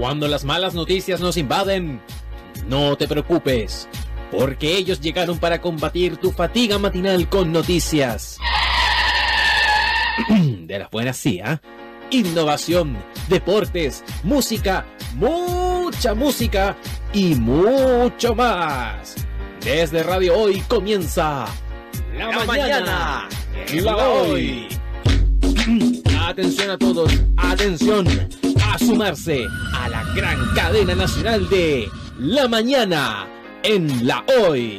Cuando las malas noticias nos invaden, no te preocupes, porque ellos llegaron para combatir tu fatiga matinal con noticias. De las buenas sí, ¿ah? Innovación, deportes, música, mucha música y mucho más. Desde Radio Hoy comienza La, mañana, y la hoy. Atención a todos, atención a sumarse a la gran cadena nacional de La Mañana en la Hoy.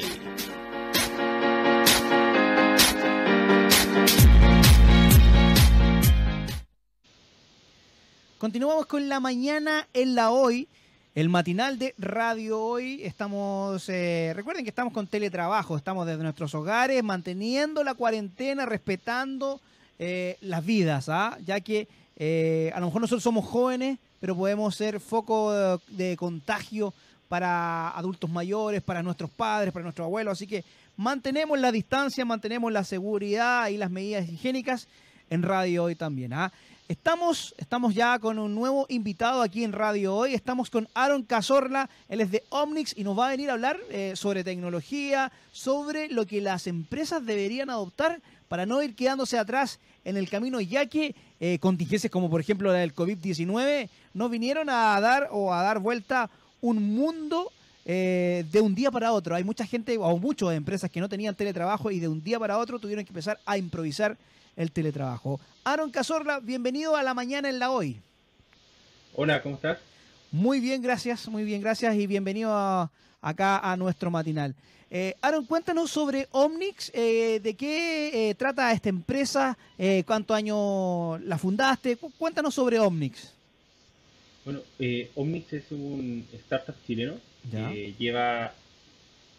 Continuamos con la mañana en la hoy, el matinal de Radio Hoy. Estamos, eh, recuerden que estamos con teletrabajo, estamos desde nuestros hogares, manteniendo la cuarentena, respetando eh, las vidas, ¿ah? ya que eh, a lo mejor nosotros somos jóvenes, pero podemos ser foco de, contagio para adultos mayores, para nuestros padres, para nuestros abuelos. Así que mantenemos la distancia, mantenemos la seguridad y las medidas higiénicas en Radio Hoy también. ¿ah? Estamos, estamos ya con un nuevo invitado aquí en Radio Hoy. Estamos con Aaron Cazorla, él es de Omnix y nos va a venir a hablar eh, sobre tecnología, sobre lo que las empresas deberían adoptar para no ir quedándose atrás en el camino, ya que eh, contingencias como por ejemplo la del COVID-19 no vinieron a dar o a dar vuelta un mundo eh, de un día para otro. Hay mucha gente o muchas empresas que no tenían teletrabajo y de un día para otro tuvieron que empezar a improvisar el teletrabajo. Aaron Cazorla, bienvenido a la mañana en la hoy. Hola, ¿cómo estás? Muy bien, gracias, muy bien, gracias y bienvenido a- acá a nuestro matinal. Eh, Aaron, cuéntanos sobre Omnix, eh, de qué eh, trata esta empresa, eh, cuántos años la fundaste, Cu- cuéntanos sobre Omnix. Bueno, eh, Omnix es un startup chileno que lleva,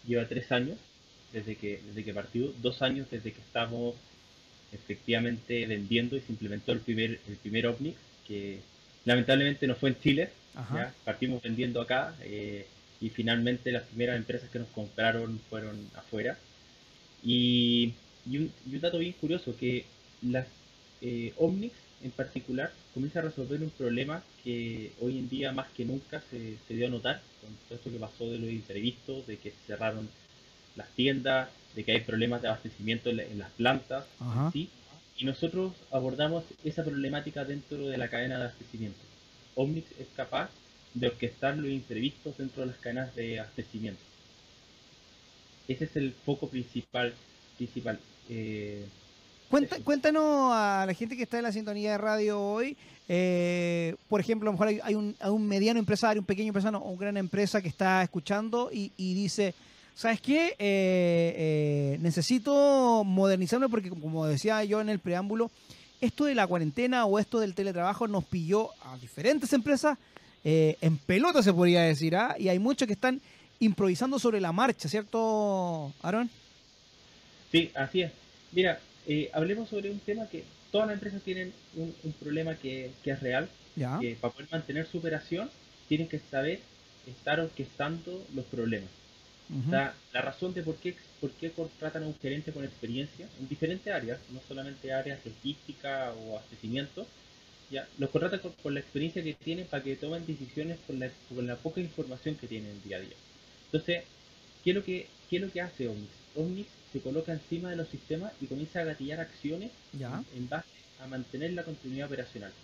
lleva tres años desde que, desde que partió, dos años desde que estamos efectivamente vendiendo y se implementó el primer, el primer Omnix, que lamentablemente no fue en Chile, partimos vendiendo acá eh, y finalmente las primeras empresas que nos compraron fueron afuera. Y, y un, y un dato bien curioso, que las eh, Omnix en particular comienza a resolver un problema que hoy en día más que nunca se, se dio a notar con todo esto que pasó de los imprevistos, de que se cerraron las tiendas, de que hay problemas de abastecimiento en, la- en las plantas. ¿sí? y nosotros abordamos esa problemática dentro de la cadena de abastecimiento. Omnix es capaz de orquestar los imprevistos dentro de las cadenas de abastecimiento. Ese es el foco principal. principal. Eh, Cuenta- cuéntanos a la gente que está en la sintonía de radio hoy, eh, por ejemplo, a lo mejor hay, hay un, hay un mediano empresario, un pequeño empresario o una gran empresa que está escuchando y, y dice, ¿sabes qué? Eh, eh, necesito modernizarme porque como decía yo en el preámbulo, esto de la cuarentena o esto del teletrabajo nos pilló a diferentes empresas eh, en pelota, se podría decir, ¿ah? y hay muchos que están improvisando sobre la marcha, ¿cierto, Aaron? Sí, así es. Mira, eh, hablemos sobre un tema que todas las empresas tienen un, un problema que, que es real, Ya. que para poder mantener su operación tienen que saber estar orquestando los problemas. Ujú. O sea, la razón de por qué, por qué contratan a un gerente con experiencia en diferentes áreas, no solamente áreas logística o abastecimiento, ya, los contratan con, con la experiencia que tienen para que tomen decisiones con la, con la poca información que tienen día a día. Entonces, ¿qué es lo que, qué es lo que hace Omnix? Omnix se coloca encima de los sistemas y comienza a gatillar acciones Ya. en base a mantener la continuidad operacional.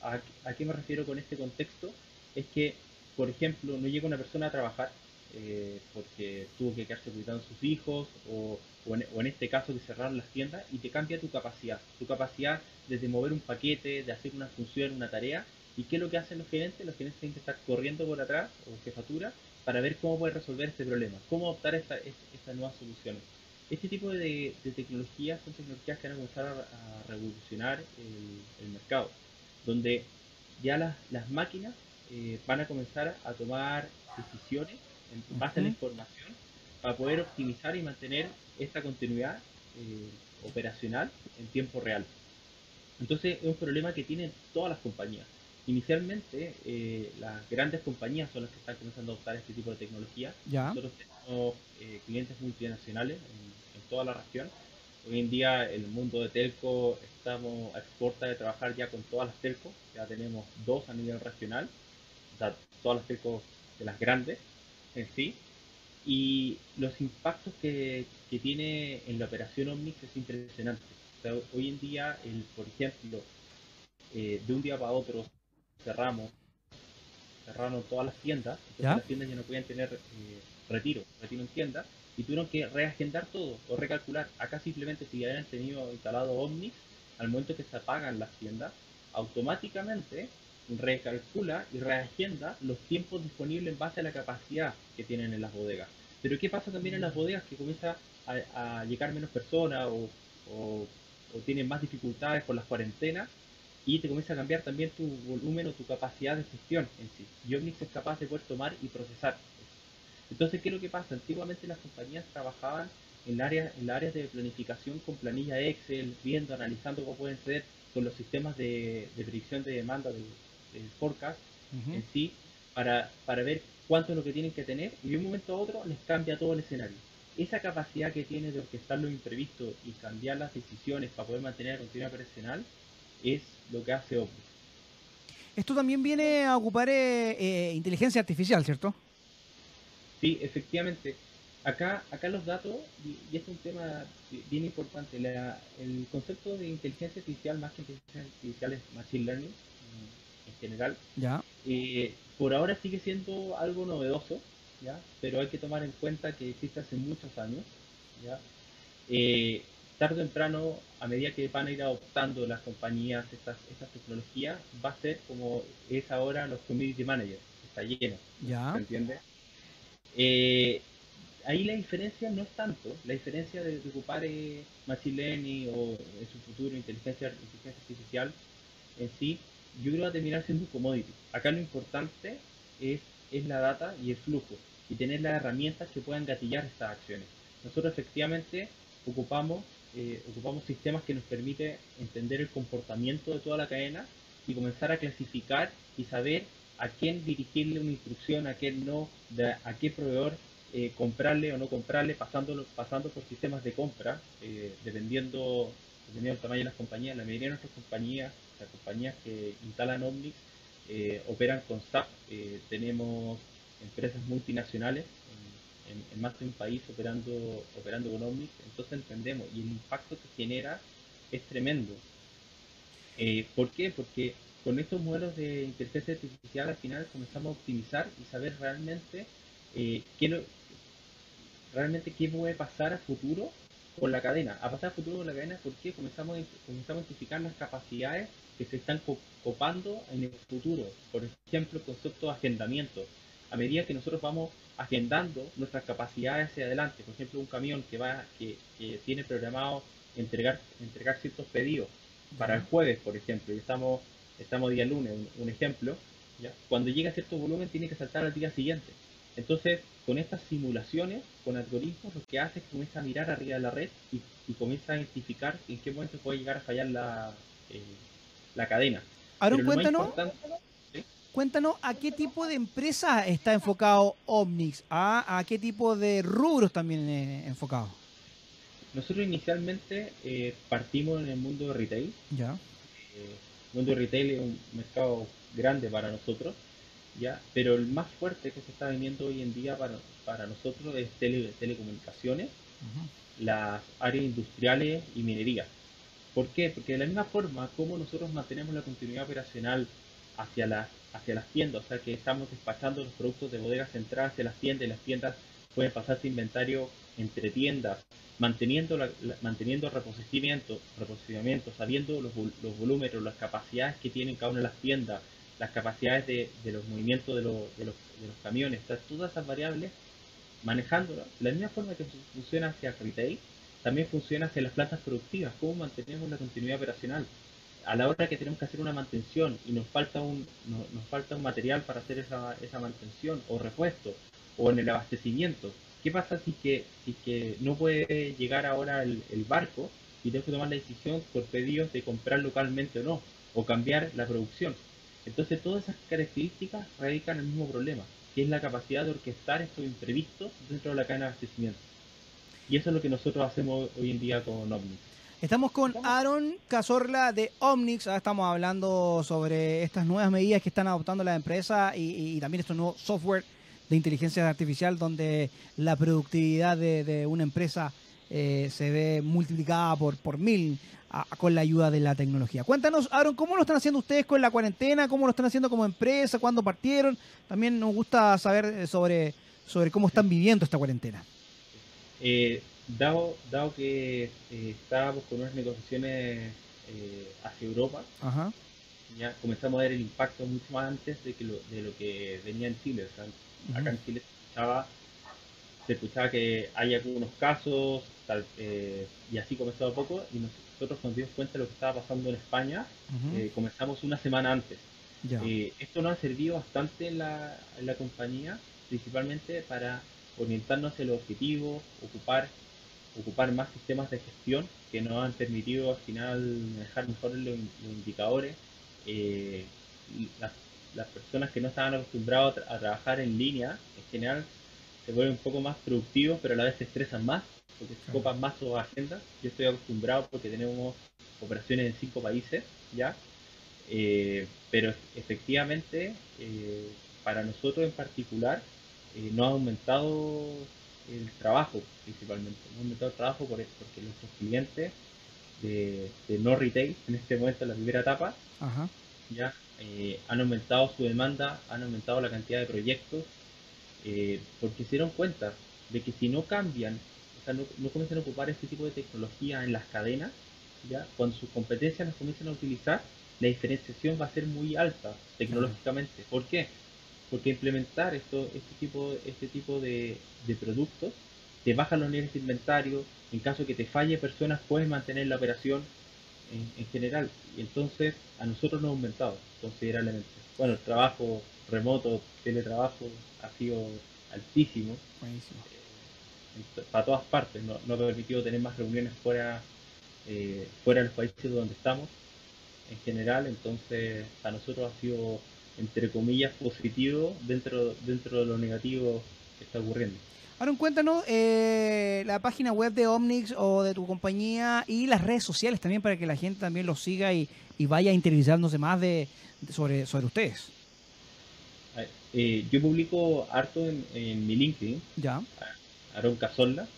¿A, a qué me refiero con este contexto? Es que, por ejemplo, no llega una persona a trabajar eh, porque tuvo que quedarse cuidando a sus hijos o, o en, o en este caso que cerraron las tiendas y te cambia tu capacidad. Tu capacidad desde mover un paquete, de hacer una función, una tarea. ¿Y qué es lo que hacen los gerentes? Los gerentes tienen que estar corriendo por atrás o jefatura para ver cómo puede resolver este problema, cómo optar esta, esta- estas nuevas soluciones. Este tipo de, de tecnologías son tecnologías que van a comenzar a, a revolucionar el, el mercado, donde ya las, las máquinas eh, van a comenzar a tomar decisiones en base a la información para poder optimizar y mantener esta continuidad eh, operacional en tiempo real. Entonces es un problema que tienen todas las compañías. Inicialmente eh, las grandes compañías son las que están comenzando a adoptar este tipo de tecnología. Ya. Nosotros tenemos eh, clientes multinacionales en, en toda la región. Hoy en día el mundo de telco estamos a exporta de trabajar ya con todas las telcos. Ya tenemos dos a nivel regional da todas las telcos de las grandes en sí. Y los impactos que, que tiene en la operación Omnix es impresionante. hoy en día, el, por ejemplo, eh, de un día para otro cerramos, cerraron todas las tiendas, entonces las tiendas ya no podían tener eh, retiro, retiro en tiendas, y tuvieron que reagendar todo o recalcular. Acá simplemente si ya habían tenido instalado Omnix, al momento que se apagan las tiendas, automáticamente recalcula y reagenda los tiempos disponibles en base a la capacidad que tienen en las bodegas. Pero ¿qué pasa también en las bodegas que comienza a, llegar menos personas o, o, tienen más dificultades con las cuarentenas y te comienza a cambiar también tu volumen o tu capacidad de gestión en sí. Y Omnix es capaz de poder tomar y procesar. Entonces, ¿qué es lo que pasa? Antiguamente las compañías trabajaban en áreas en área de planificación con planilla Excel, viendo, analizando cómo pueden ser con los sistemas de, predicción de demanda del, forecast en sí, para, para ver cuánto es lo que tienen que tener y de un momento a otro les cambia todo el escenario. Esa capacidad que tiene de orquestar lo imprevisto y cambiar las decisiones para poder mantener la continuidad operacional es lo que hace Opus. Esto también viene a ocupar eh, eh, inteligencia artificial, ¿cierto? Sí, efectivamente. Acá, acá los datos, y, es un tema bien importante, el concepto de inteligencia artificial, más que inteligencia artificial, es machine learning en general. Ya. Eh, por ahora sigue siendo algo novedoso, ¿ya? pero hay que tomar en cuenta que existe hace muchos años. ¿ya? Eh, tarde o temprano, a medida que van a ir adoptando las compañías estas, estas tecnologías, va a ser como es ahora los community managers, está lleno. Ya. ¿Se entiende? Eh, ahí la diferencia no es tanto, la diferencia de, ocupar eh, Machine Learning o en su futuro inteligencia, artificial en sí, yo creo que va a terminar siendo un commodity. Acá lo importante es, es la data y el flujo y tener las herramientas que puedan gatillar estas acciones. Nosotros efectivamente ocupamos, eh, ocupamos sistemas que nos permiten entender el comportamiento de toda la cadena y comenzar a clasificar y saber a quién dirigirle una instrucción, a quién no, a qué proveedor eh, comprarle o no comprarle, pasando, pasando por sistemas de compra, eh, dependiendo, dependiendo del tamaño de las compañías. La mayoría de nuestras compañías, las compañías que instalan Omnix, eh, operan con SAP. tenemos empresas multinacionales en, más de un país operando, operando con Omnix, entonces entendemos y el impacto que genera es tremendo. ¿Por qué? Porque con estos modelos de inteligencia artificial al final comenzamos a optimizar y saber realmente eh, qué, realmente qué puede pasar a futuro con la cadena. A pasar a futuro con la cadena porque comenzamos, comenzamos a identificar las capacidades que se están copando en el futuro. Por ejemplo, el concepto de agendamiento. A medida que nosotros vamos agendando nuestras capacidades hacia adelante, por ejemplo, un camión que va que, tiene programado entregar entregar ciertos pedidos para el jueves, por ejemplo, y estamos estamos día lunes, un, ejemplo, ¿ya? cuando llega a cierto volumen tiene que saltar al día siguiente. Entonces, con estas simulaciones, con algoritmos, lo que hace es que comienza a mirar arriba de la red y, comienza a identificar en qué momento puede llegar a fallar la, eh, la cadena. Aaron, cuéntanos, cuéntanos a qué tipo de empresa está enfocado Omnix, a, a qué tipo de rubros también eh, enfocado. Nosotros inicialmente eh, partimos en el mundo de retail. Ya mundo retail es un mercado grande para nosotros, ¿ya? pero el más fuerte que se está vendiendo hoy en día para, para nosotros es tele, telecomunicaciones, las áreas industriales y minería. ¿Por qué? Porque de la misma forma como nosotros mantenemos la continuidad operacional hacia las, hacia las tiendas, o sea que estamos despachando los productos de bodegas central hacia las tiendas y las tiendas pueden pasarse inventario entre tiendas manteniendo, la, manteniendo reposicionamiento, reposicionamiento sabiendo los, los volúmenes, las capacidades que tienen cada una de las tiendas, las capacidades de, de los movimientos de, los, de, los, de camiones, todas esas variables, manejándolas. La misma forma que funciona hacia retail, también funciona hacia las plantas productivas, cómo mantenemos la continuidad operacional. A la hora que tenemos que hacer una mantención y nos falta un, nos falta un material para hacer esa, esa mantención o repuesto, o en el abastecimiento, ¿Qué pasa si que, si que no puede llegar ahora el, barco y tengo que tomar la decisión por pedidos de comprar localmente o no, o cambiar la producción? Entonces todas esas características radican en el mismo problema, que es la capacidad de orquestar estos imprevistos dentro de la cadena de abastecimiento. Y eso es lo que nosotros hacemos hoy en día con Omni. Estamos con Aaron Cazorla de Omnix. Ahora estamos hablando sobre estas nuevas medidas que están adoptando la empresa y, también estos nuevos software de inteligencia artificial donde la productividad de, una empresa eh, se ve multiplicada por, por mil con la ayuda de la tecnología. Cuéntanos, Aaron, ¿cómo lo están haciendo ustedes con la cuarentena? ¿Cómo lo están haciendo como empresa? ¿Cuándo partieron? También nos gusta saber eh, sobre, sobre cómo están viviendo esta cuarentena. Eh, dado, dado que eh, estábamos con unas negociaciones hacia Europa, ya comenzamos a ver el impacto mucho más antes de, que lo, de lo que venía en Chile. Acá en Chile se escuchaba, se escuchaba que hay algunos casos, tal, y así comenzó a poco, y nosotros nos dimos cuenta de lo que estaba pasando en España, eh, comenzamos una semana antes. Eh, esto nos ha servido bastante en la, en la compañía, principalmente para orientarnos hacia los objetivos, ocupar, ocupar más sistemas de gestión que nos han permitido al final manejar mejor los, indicadores. Eh, las, las, personas que no estaban acostumbradas a, trabajar en línea, en general, se vuelven un poco más productivos, pero a la vez se estresan más porque se copan más sus agendas. Yo estoy acostumbrado porque tenemos operaciones en cinco países ya, eh, pero efectivamente eh, para nosotros en particular eh, no ha aumentado el trabajo principalmente, no ha aumentado el trabajo por, porque nuestros clientes de, no retail en este momento en la primera etapa ya han aumentado su demanda, han aumentado la cantidad de proyectos porque se dieron cuenta de que si no cambian no, no comiencen a ocupar este tipo de tecnología en las cadenas, ¿ya? cuando sus competencias las comiencen a utilizar, la diferenciación va a ser muy alta tecnológicamente. ¿Por qué? Porque implementar esto, este tipo, este tipo de, productos te baja los niveles de inventario, en caso de que te falle personas puedes mantener la operación en, general. Y entonces a nosotros nos ha aumentado considerablemente. Bueno, el trabajo remoto, teletrabajo ha sido altísimo. Buenísimo para todas partes, no, no ha permitido tener más reuniones fuera, eh, fuera de los países donde estamos en general, entonces a nosotros ha sido entre comillas positivo dentro, dentro de lo negativo que está ocurriendo. Aaron, cuéntanos eh, la página web de Omnix o de tu compañía y las redes sociales también para que la gente también los siga y, vaya interiorizándose más de, sobre, sobre ustedes. Eh, yo publico harto en, en, mi LinkedIn. Ya. Aaron Cazorla,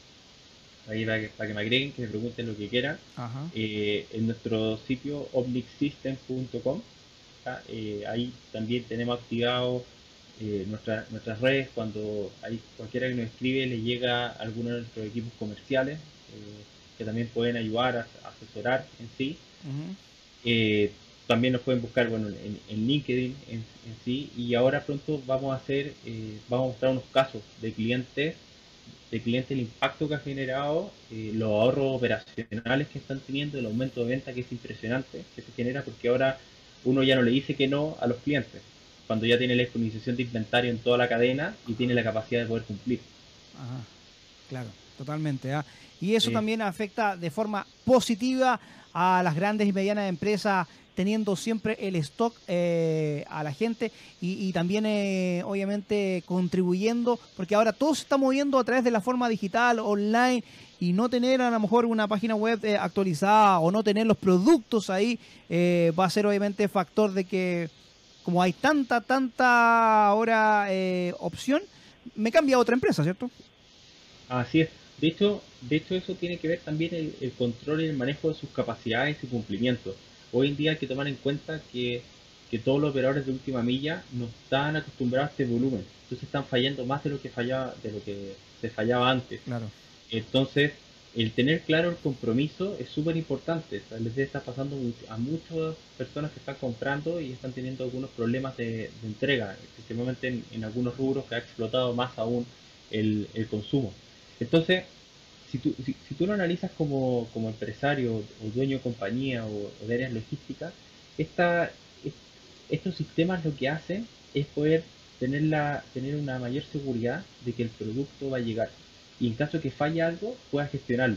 ahí para que, para que me agreguen, que me pregunten lo que quieran. Eh, en nuestro sitio omnixsystem.com, eh, ahí también tenemos activado eh, nuestras redes. Cuando hay cualquiera que nos escribe, le llega a alguno de nuestros equipos comerciales que también pueden ayudar a, asesorar en sí. también nos pueden buscar bueno, en, LinkedIn en, sí y ahora pronto vamos a hacer, vamos a mostrar unos casos de clientes de cliente el impacto que ha generado, eh, los ahorros operacionales que están teniendo, el aumento de venta que es impresionante, que se genera porque ahora uno ya no le dice que no a los clientes, cuando ya tiene la disponibilización de inventario en toda la cadena y tiene la capacidad de poder cumplir. Ajá, claro, totalmente. ¿ah? Y eso también afecta de forma positiva a las grandes y medianas empresas teniendo siempre el stock eh, a la gente y, también eh, obviamente contribuyendo, porque ahora todo se está moviendo a través de la forma digital, online, y no tener a lo mejor una página web eh, actualizada o no tener los productos ahí va a ser obviamente factor de que como hay tanta, tanta ahora opción, me cambia a otra empresa, ¿cierto? Así es. De hecho, de hecho eso tiene que ver también el, el control y el manejo de sus capacidades y cumplimientos hoy en día hay que tomar en cuenta que, todos los operadores de última milla no están acostumbrados a este volumen. Entonces están fallando más de lo que fallaba, de lo que se fallaba antes. Claro. Entonces, el tener claro el compromiso es súper importante. les está pasando a muchas personas que están comprando y están teniendo algunos problemas de, entrega, especialmente en, algunos rubros que ha explotado más aún el, el consumo. Entonces, si tú, si, tú lo analizas como, empresario o dueño de compañía o, de áreas logísticas, esta, estos sistemas lo que hacen es poder tener, la, tener una mayor seguridad de que el producto va a llegar. Y en caso que falle algo, pueda gestionarlo.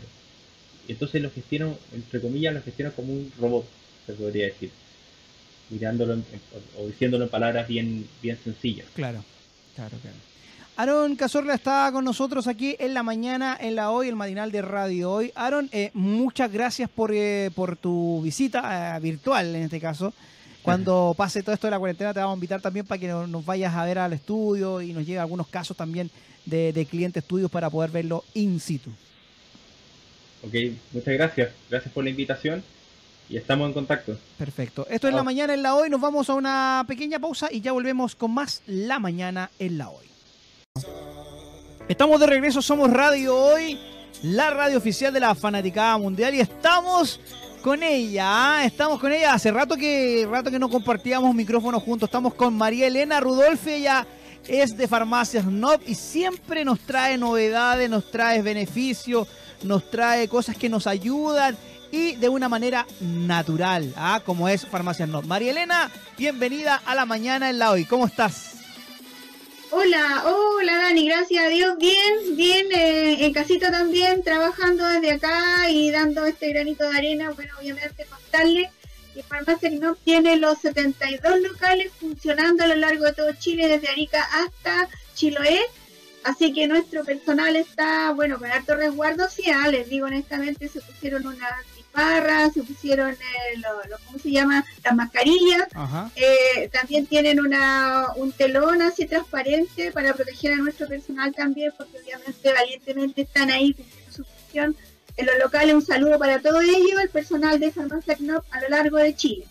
Entonces lo gestionan, entre comillas, lo gestionan como un robot, se podría decir. Mirándolo o diciéndolo en palabras bien, bien sencillas. Claro, claro, claro. Aaron Cazorla está con nosotros aquí en la mañana, en la hoy, el matinal de radio hoy. Aaron, eh, muchas gracias por, eh, por tu visita eh, virtual en este caso. Cuando pase todo esto de la cuarentena te vamos a invitar también para que nos, vayas a ver al estudio y nos llegue algunos casos también de, de clientes tuyos para poder verlo in situ. Ok, muchas gracias. Gracias por la invitación y estamos en contacto. Perfecto. Esto es la Chao. mañana en la hoy. Nos vamos a una pequeña pausa y ya volvemos con más la mañana en la hoy. Estamos de regreso, somos Radio Hoy, la radio oficial de la Fanaticada Mundial y estamos con ella, ¿ah? estamos con ella. Hace rato que rato que no compartíamos micrófonos juntos. Estamos con María Elena Rudolfi, ella es de Farmacias Nob y siempre nos trae novedades, nos trae beneficios, nos trae cosas que nos ayudan y de una manera natural, ¿ah? como es Farmacias Nob. María Elena, bienvenida a la mañana en la hoy. ¿Cómo estás? Hola, hola Dani, gracias a Dios, bien, bien, eh, en casita también, trabajando desde acá y dando este granito de arena, bueno, obviamente contarle que Farmacia no tiene los 72 locales funcionando a lo largo de todo Chile, desde Arica hasta Chiloé, así que nuestro personal está, bueno, con alto resguardo, sí, ah, les digo honestamente, se pusieron unas barras, se pusieron, eh, lo, lo- ¿cómo se llama?, las mascarillas, eh, también tienen una, un telón así transparente para proteger a nuestro personal también, porque obviamente valientemente están ahí cumpliendo su función en los locales. Un saludo para todo ello, el personal de Farmacia Knop a lo largo de Chile.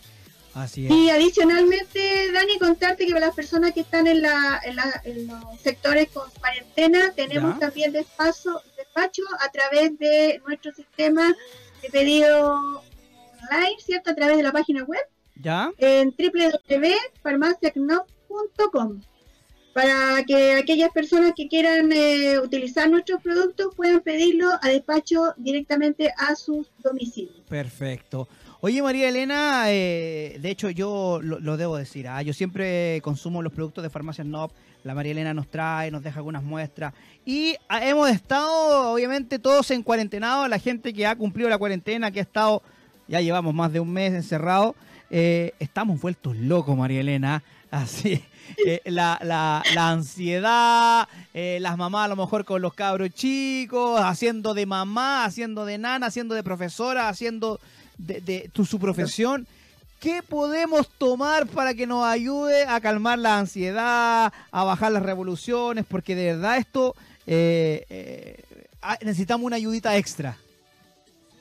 Así es. Y adicionalmente, Dani, contarte que para las personas que están en, la, en, la- en los sectores con cuarentena, tenemos Ya. también despacho, despacho a través de nuestro sistema de pedido online, ¿cierto? A través de la página web ¿Ya? en www.farmaciacnop.com para que aquellas personas que quieran eh, utilizar nuestros productos puedan pedirlo a despacho directamente a sus domicilios. Perfecto. Oye, María Elena, eh, de hecho yo lo, debo decir, ¿ah? yo siempre consumo los productos de Farmacias Nob, la María Elena nos trae, nos deja algunas muestras. Y ah, hemos estado, obviamente, todos en cuarentenado, la gente que ha cumplido la cuarentena, que ha estado, ya llevamos más de un mes encerrado, eh, estamos vueltos locos, María Elena, así, eh, la, la- la ansiedad, eh, las mamás a lo mejor con los cabros chicos, haciendo de mamá, haciendo de nana, haciendo de profesora, haciendo de, de tu, su profesión. ¿Qué podemos tomar para que nos ayude a calmar la ansiedad, a bajar las revoluciones? Porque de verdad esto eh, eh, ah, necesitamos una ayudita extra.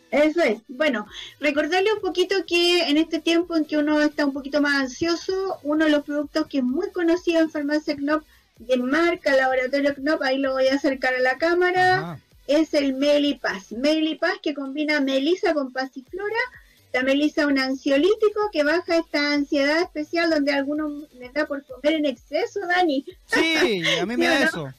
Eso es. Bueno, recordarle un poquito que en este tiempo en que uno está un poquito más ansioso, uno de los productos que es muy conocido en Farmacia Knop, de marca Laboratorio Knop, ahí lo voy a acercar a la cámara, Ajá. Es el Melipaz. Melipaz que combina melisa con pasiflora. La melisa es un ansiolítico que baja esta ansiedad especial donde algunos les da por comer en exceso, Dani. Sí, a mí me da eso.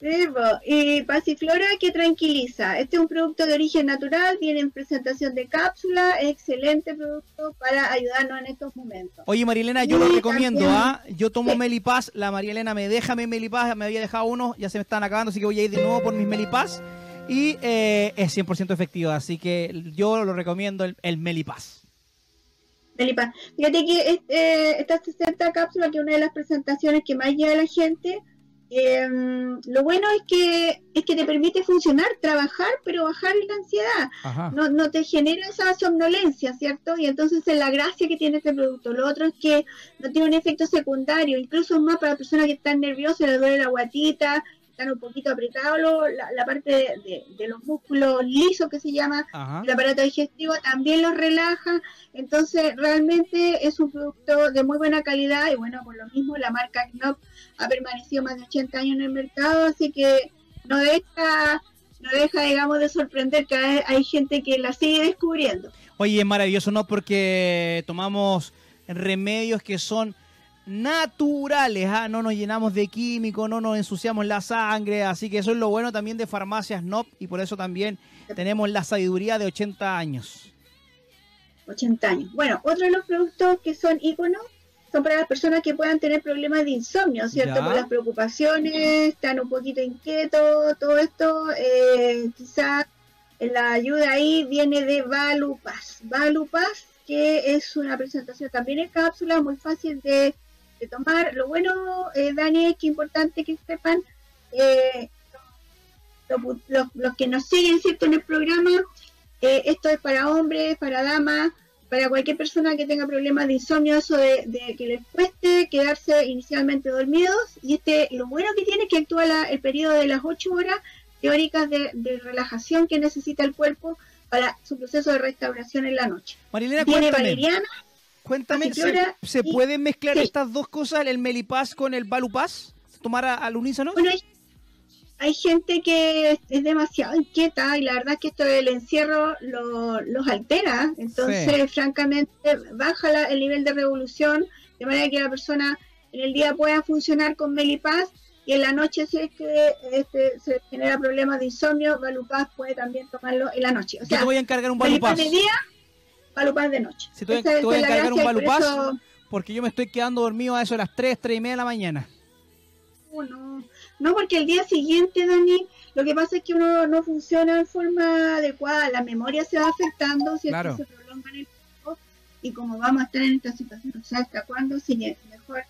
Sí. Y pasiflora que tranquiliza. Este es un producto de origen natural, viene en presentación de cápsula, es excelente producto para ayudarnos en estos momentos. Oye, Marielena, yo lo recomiendo, también- ¿ah? Yo tomo Sí. Melipaz, la Marielena me deja mi Melipaz, me había dejado uno, ya se me están acabando, así que voy a ir de nuevo por mis Melipaz. Y eh, es 100% efectivo, así que yo lo recomiendo el, el Melipaz. Melipaz. Fíjate que este, esta 60 cápsula, que es una de las presentaciones que más llega a la gente, eh, lo bueno es que es que te permite funcionar, trabajar, pero bajar la ansiedad. Ajá. no, no te genera esa somnolencia, ¿cierto? Y entonces es la gracia que tiene este producto. Lo otro es que no tiene un efecto secundario, incluso más para personas que están nerviosas, les duele la guatita, están un poquito apretados lo- la, la parte de, de- de los músculos lisos que se llama, Ajá. el aparato digestivo también los relaja, entonces realmente es un producto de muy buena calidad y bueno, por lo mismo la marca Knop ha permanecido más de 80 años en el mercado, así que no deja, no deja digamos de sorprender que hay, hay gente que la sigue descubriendo. Oye, es maravilloso, ¿no? Porque tomamos remedios que son naturales, ¿ah? no nos llenamos de químicos, no nos ensuciamos la sangre, así que eso es lo bueno también de farmacias NOP y por eso también tenemos la sabiduría de 80 años. 80 años. Bueno, otro de los productos que son íconos son para las personas que puedan tener problemas de insomnio, ¿cierto? Ya. Por las preocupaciones, están un poquito inquietos, todo esto, eh, quizás la ayuda ahí viene de Valupaz. Valupaz, que es una presentación también en cápsula, muy fácil de de tomar. Lo bueno, eh, Dani, es que importante que sepan, eh, los, los- los que nos siguen cierto en el programa, eh, esto es para hombres, para damas, para cualquier persona que tenga problemas de insomnio, eso de, de que les cueste quedarse inicialmente dormidos. Y este, lo bueno que tiene es que actúa la- el periodo de las 8 horas teóricas de, de relajación que necesita el cuerpo para su proceso de restauración en la noche. Marilena, Tiene valeriana, Cuéntame, ¿se, se y- pueden mezclar sí. estas dos cosas, el Melipaz con el Balupaz? ¿Tomar a- al unísono? Bueno, hay, hay gente que es, es demasiado inquieta y la verdad es que esto del encierro lo- los altera. Entonces, francamente, baja la- el nivel de revolución de manera que la persona en el día pueda funcionar con Melipaz y en la noche, si es que este, se genera problemas de insomnio, Balupaz puede también tomarlo en la noche. O Yo sea, te voy a encargar un Melipaz Balupaz. de día, Balupaz de noche. Si a- Esa- te voy a la encargar un y por eso- Porque yo me estoy quedando dormido a eso de las 3, 3 y media de la mañana. No, no, porque el día siguiente, Dani, lo que pasa es que uno no funciona en forma adecuada, la memoria se va afectando, ¿cierto? Claro. se prolonga en el tiempo, y como vamos a estar en esta situación, o sea, hasta cuándo, es mejor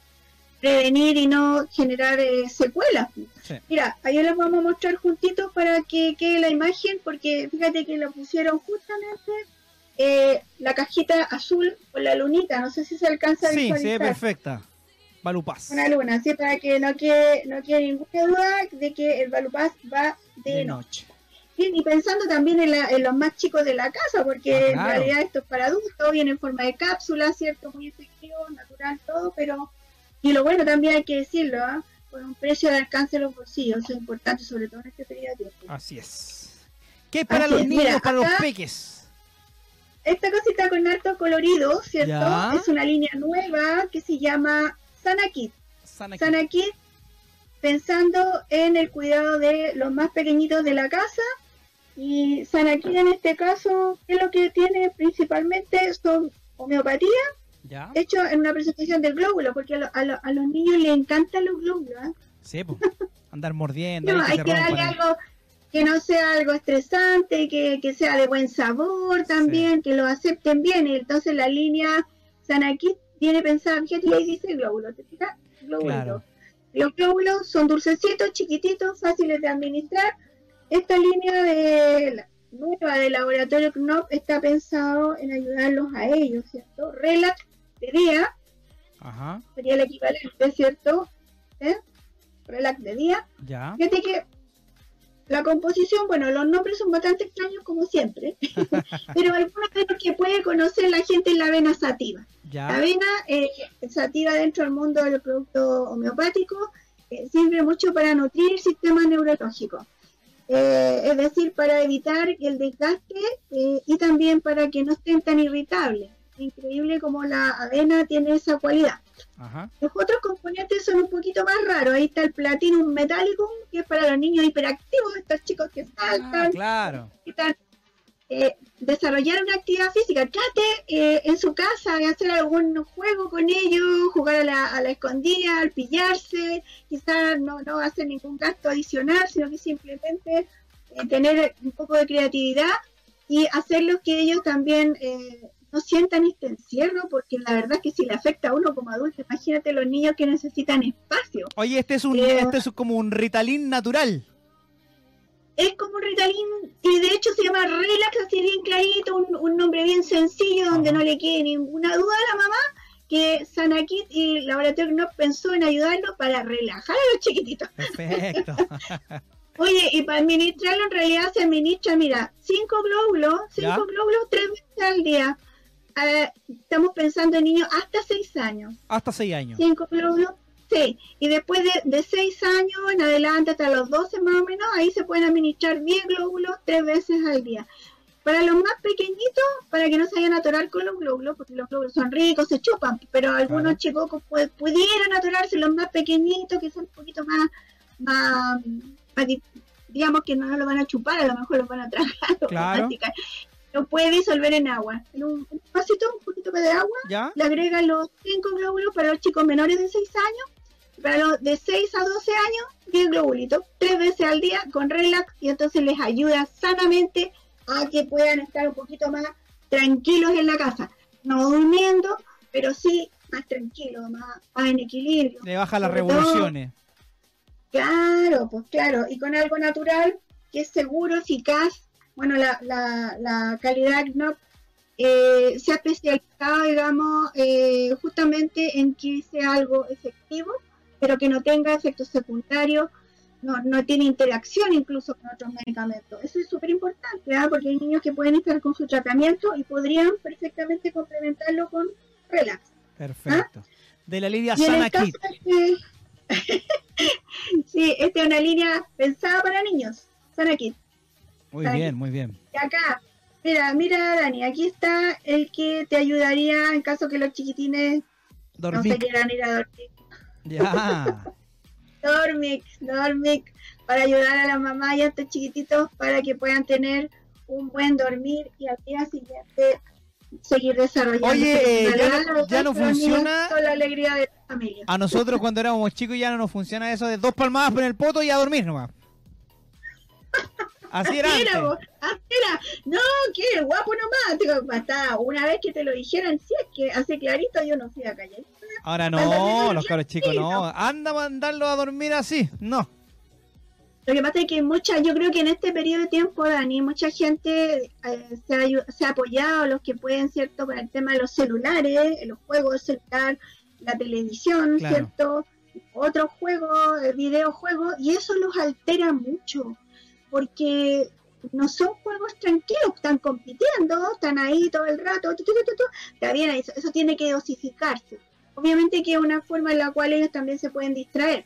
prevenir y no generar eh, secuelas. Sí. Mira, ahí les vamos a mostrar juntitos para que quede la imagen, porque fíjate que lo pusieron justamente eh, la cajita azul con la lunita, no sé si se alcanza a Sí, se ve perfecta. Balupaz. una luna, así para que no quede, no quede ninguna duda de que el Balupaz va de, De noche. noche. Bien, y pensando también en, la- en los más chicos de la casa, porque Ah, en realidad esto es para adultos, viene en forma de cápsula, ¿cierto? Muy efectivo, natural, todo, pero... Y lo bueno también hay que decirlo, ¿ah? Con un precio de alcance de los bolsillos, eso es importante, sobre todo en este periodo de tiempo. Así es. ¿Qué es para Así los es, niños, mira, para los peques? Esta cosita con harto colorido, ¿cierto? Ya. Es una línea nueva que se llama Sana Kit. Sana Sana Kid pensando en el cuidado de los más pequeñitos de la casa y Sana Kid en este caso ¿qué es lo que tiene principalmente son homeopatía ¿Ya? hecho en una presentación del glóbulo porque a, lo- a lo- a los niños les encantan los glóbulos ¿eh? Sí, po. Andar mordiendo. No, hay que darle algo que no sea algo estresante que, que sea de buen sabor también que lo acepten bien y entonces la línea Sana Kid viene pensada fíjate ahí dice glóbulo ¿te fijas? Glóbulo. Claro. Los glóbulos son dulcecitos, chiquititos, fáciles de administrar. Esta línea de la- nueva del laboratorio KNOP está pensado en ayudarlos a ellos, ¿cierto? Relax de día Ajá. sería el equivalente, ¿cierto? ¿Eh? Relax de día. Ya. Fíjate que la composición, bueno, los nombres son bastante extraños como siempre, pero algunos de los que puede conocer la gente es la avena sativa. La Ya. avena eh, sativa dentro del mundo del producto homeopático eh, sirve mucho para nutrir el sistema neurológico. Eh, es decir, para evitar el desgaste eh, y también para que no estén tan irritables. Increíble como la avena tiene esa cualidad. Ajá. Los otros componentes son un poquito más raros. Ahí está el platinum metallicum, que es para los niños hiperactivos, estos chicos que Ah, saltan, claro. ¿qué tal? Eh, desarrollar una actividad física. Trate eh, en su casa de hacer algún juego con ellos, jugar a la, a la escondida, al pillarse, quizás no, no hacer ningún gasto adicional, sino que simplemente eh, tener un poco de creatividad y hacerlos que ellos también eh, no sientan este encierro, porque la verdad es que si le afecta a uno como adulto, imagínate los niños que necesitan espacio. Oye, este es un, Eh, este es como un Ritalin natural. es como un Ritalin y de hecho se llama Relax, así bien clarito, un, un nombre bien sencillo donde no le quede ninguna duda a la mamá que Sanakit y el laboratorio no pensó en ayudarlo para relajar a los chiquititos. Perfecto. Oye, y para administrarlo en realidad se administra, mira, cinco glóbulos, cinco ¿Ya? glóbulos tres veces al día. Eh, estamos pensando en niños hasta seis años. Hasta 6 años. Cinco glóbulos, sí. Y después de, de seis años en adelante, hasta los 12 más o menos, ahí se pueden administrar 10 glóbulos tres veces al día. Para los más pequeñitos, para que no se vayan a atorar con los glóbulos, porque los glóbulos son ricos, se chupan, pero algunos Claro. chicos pu- pudieran atorarse, los más pequeñitos, que son un poquito más, más, más di- digamos que no lo van a chupar, a lo mejor los van a tragar Claro. Lo puede disolver en agua. En un, un vasito, un poquito de agua, ¿Ya? le agregan los 5 glóbulos para los chicos menores de 6 años, para los de 6 a 12 años, 10 globulitos, tres veces al día con relax y entonces les ayuda sanamente a que puedan estar un poquito más tranquilos en la casa, no durmiendo, pero sí más tranquilo, más, más en equilibrio. Le baja las todo- revoluciones. Claro, pues claro, y con algo natural que es seguro, eficaz. Bueno, la, la, la calidad GNOP eh, se ha especializado, digamos, eh, justamente en que sea algo efectivo, pero que no tenga efectos secundarios, no, no tiene interacción incluso con otros medicamentos. Eso es súper importante, ¿ah? porque hay niños que pueden estar con su tratamiento y podrían perfectamente complementarlo con relax. Perfecto. De la línea Sana Kit. sí, esta es una línea pensada para niños. Sana Kit. Muy bien, muy bien. Y acá, mira, mira, Dani, aquí está el que te ayudaría en caso que los chiquitines no se quieran ir a dormir. Ya. Dormix, Dormix, para ayudar a la mamá y a estos chiquititos para que puedan tener un buen dormir y al día siguiente seguir desarrollando. Oye, eh, ya no- ya no funciona- la alegría de la familia. A nosotros cuando éramos chicos ya no nos funciona eso de dos palmadas por el poto y a dormir nomás. Así era antes. no, que guapo nomás, digo, basta, una vez que te lo dijeran, si es que hace clarito yo no fui a calle. Ahora no, los caros chicos no. no. Anda a mandarlos a dormir así. No. Lo que pasa es que mucha, yo creo que en este periodo de tiempo, Dani, mucha gente eh, se, ha, se ha apoyado, los que pueden, ¿cierto?, con el tema de los celulares, los juegos celular, la televisión, Claro. ¿cierto? Otros juegos, eh, videojuegos, y eso los altera mucho, porque no son juegos tranquilos, están compitiendo, están ahí todo el rato, tu, tu, está bien, eso, eso tiene que dosificarse. Obviamente que es una forma en la cual ellos también se pueden distraer.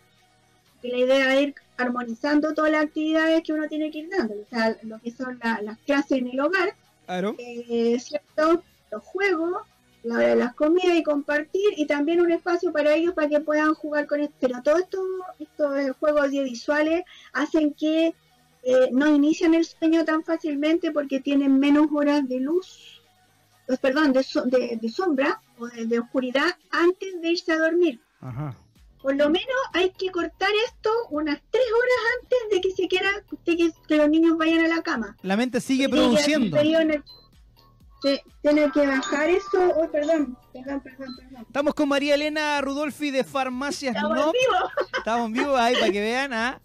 Que la idea es ir armonizando todas las actividades que uno tiene que ir dando, o sea, lo que son la- las clases en el hogar, Claro. eh, ¿cierto? Los juegos, la hora de las comidas y compartir, y también un espacio para ellos para que puedan jugar con esto. Pero todos estos, estos juegos audiovisuales hacen que eh, no inician el sueño tan fácilmente porque tienen menos horas de luz, pues, perdón, de, so- de, de sombra o de, de oscuridad antes de irse a dormir. Ajá. Por lo menos hay que cortar esto unas tres horas antes de que siquiera de que, que los niños vayan a la cama. La mente sigue Porque produciendo. tiene que bajar eso. Oh, perdón, perdón, perdón, perdón. Estamos con María Elena Rudolfi de Farmacias Estamos No. en vivo. Estamos en vivo ahí para que vean. ¿ah?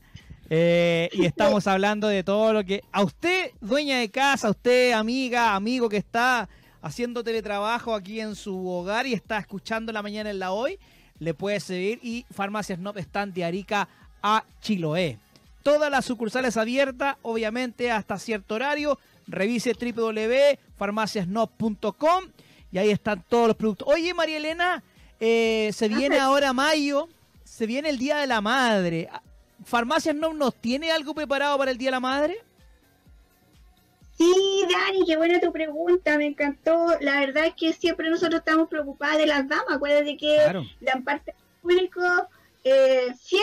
Eh, y estamos hablando de todo lo que a usted, dueña de casa, a usted, amiga, amigo que está haciendo teletrabajo aquí en su hogar y está escuchando la mañana en la hoy, le puede seguir. Y Farmacias No están de Arica a Chiloé. Todas las sucursales abiertas, obviamente hasta cierto horario. Revise www.farmaciasnop.com y ahí están todos los productos. Oye, María Elena, eh, se viene ahora mayo, se viene el Día de la Madre. ¿Farmacias no nos tiene algo preparado para el Día de la Madre? Sí, Dani, qué buena tu pregunta, me encantó. La verdad es que siempre nosotros estamos preocupadas de las damas. Acuérdate que Claro. la parte del público eh, fiel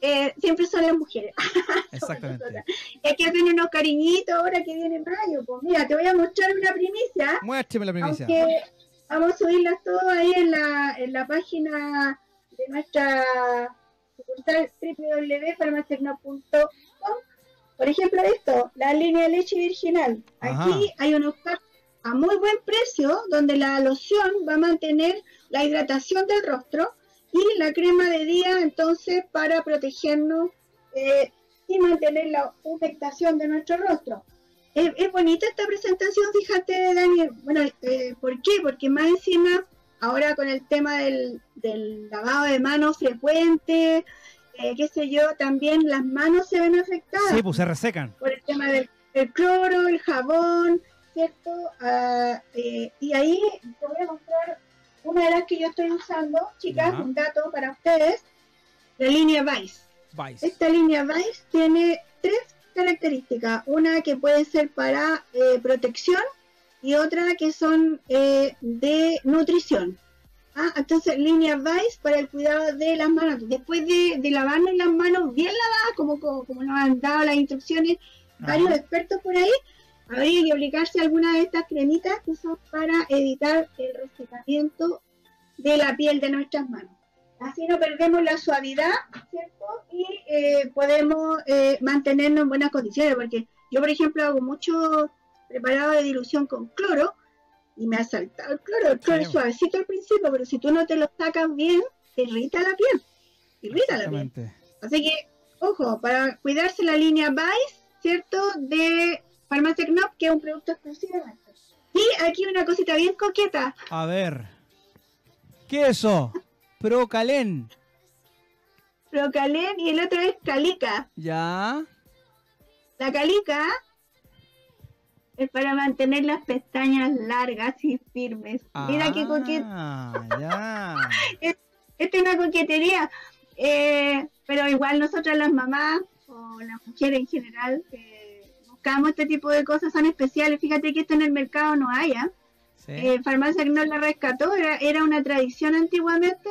eh, siempre son las mujeres. Exactamente. Y hay que hacer unos cariñitos ahora que viene mayo. Pues mira, te voy a mostrar una primicia. Muéstrame la primicia. Aunque vamos a subirlas todo ahí en la, en la página de nuestra sucursal. Por ejemplo, esto, la línea de leche virginal. Ajá. Aquí hay unos packs a muy buen precio donde la loción va a mantener la hidratación del rostro y la crema de día entonces para protegernos eh, y mantener la humectación de nuestro rostro. Es, es bonita esta presentación, fíjate, Daniel. Bueno, eh, ¿por qué? Porque más encima, ahora con el tema del, del lavado de manos frecuente, eh, qué sé yo, también las manos se ven afectadas Sí, pues se resecan. por el tema del, del cloro, el jabón, ¿cierto? Ah, eh, y ahí te voy a mostrar una de las que yo estoy usando, chicas, Ya. un dato para ustedes, la línea Vice. Vice. Esta línea Vice tiene tres características. Una que puede ser para eh, protección y otra que son eh, de nutrición. Ah, entonces, línea Vice para el cuidado de las manos. Después de, de lavarnos las manos bien lavadas, como, como, como nos han dado las instrucciones varios expertos por ahí, habría que aplicarse alguna de estas cremitas que son para evitar el resecamiento de la piel de nuestras manos. Así no perdemos la suavidad, ¿cierto? Y eh, podemos eh, mantenernos en buenas condiciones, porque yo, por ejemplo, hago mucho preparado de dilución con cloro y me ha saltado el cloro. El cloro es suavecito al principio, pero si tú no te lo sacas bien, te irrita la piel. Irrita la piel. Así que, ojo, para cuidarse la línea Vice, ¿cierto? De Farmacia Knop, que es un producto exclusivo. Y aquí una cosita bien coqueta. A ver. ¿Qué es eso? Procalen. Procalen y el otro es Calica. Ya. La Calica es para mantener las pestañas largas y firmes. Mira qué coqueta. Ah, Esta es una coquetería. Eh, pero igual nosotras las mamás o las mujeres en general eh, buscamos este tipo de cosas, son especiales. Fíjate que esto en el mercado no hay. ¿ah? Eh, Farmacia no la rescató, era, era una tradición antiguamente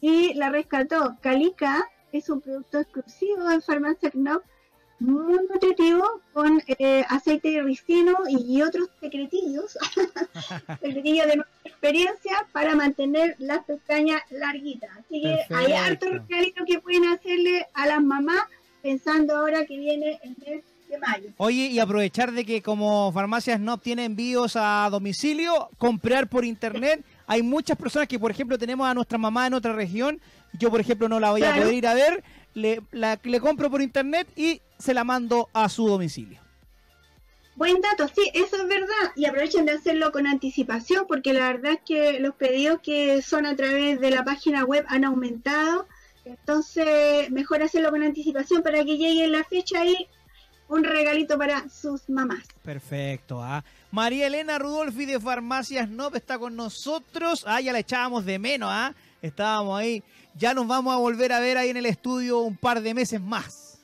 y la rescató. Calica es un producto exclusivo de Farmacia Knop muy nutritivo con eh, aceite de ricino y otros secretillos, secretillos de nuestra experiencia para mantener las pestañas larguitas. Así que hay hartos regalitos que pueden hacerle a las mamás pensando ahora que viene el mes de mayo. Oye, y aprovechar de que como farmacias no tienen envíos a domicilio, comprar por internet. Hay muchas personas que, por ejemplo, tenemos a nuestra mamá en otra región. Yo, por ejemplo, no la voy a poder ir a ver le, la, le compro por internet y se la mando a su domicilio. Buen dato, sí, eso es verdad. Y aprovechen de hacerlo con anticipación porque la verdad es que los pedidos que son a través de la página web han aumentado. Entonces, mejor hacerlo con anticipación para que llegue la fecha y un regalito para sus mamás. Perfecto. ¿ah? María Elena Rudolfi de Farmacias Nop está con nosotros. Ah, ya la echábamos de menos, ¿ah? Estábamos ahí ya nos vamos a volver a ver ahí en el estudio un par de meses más.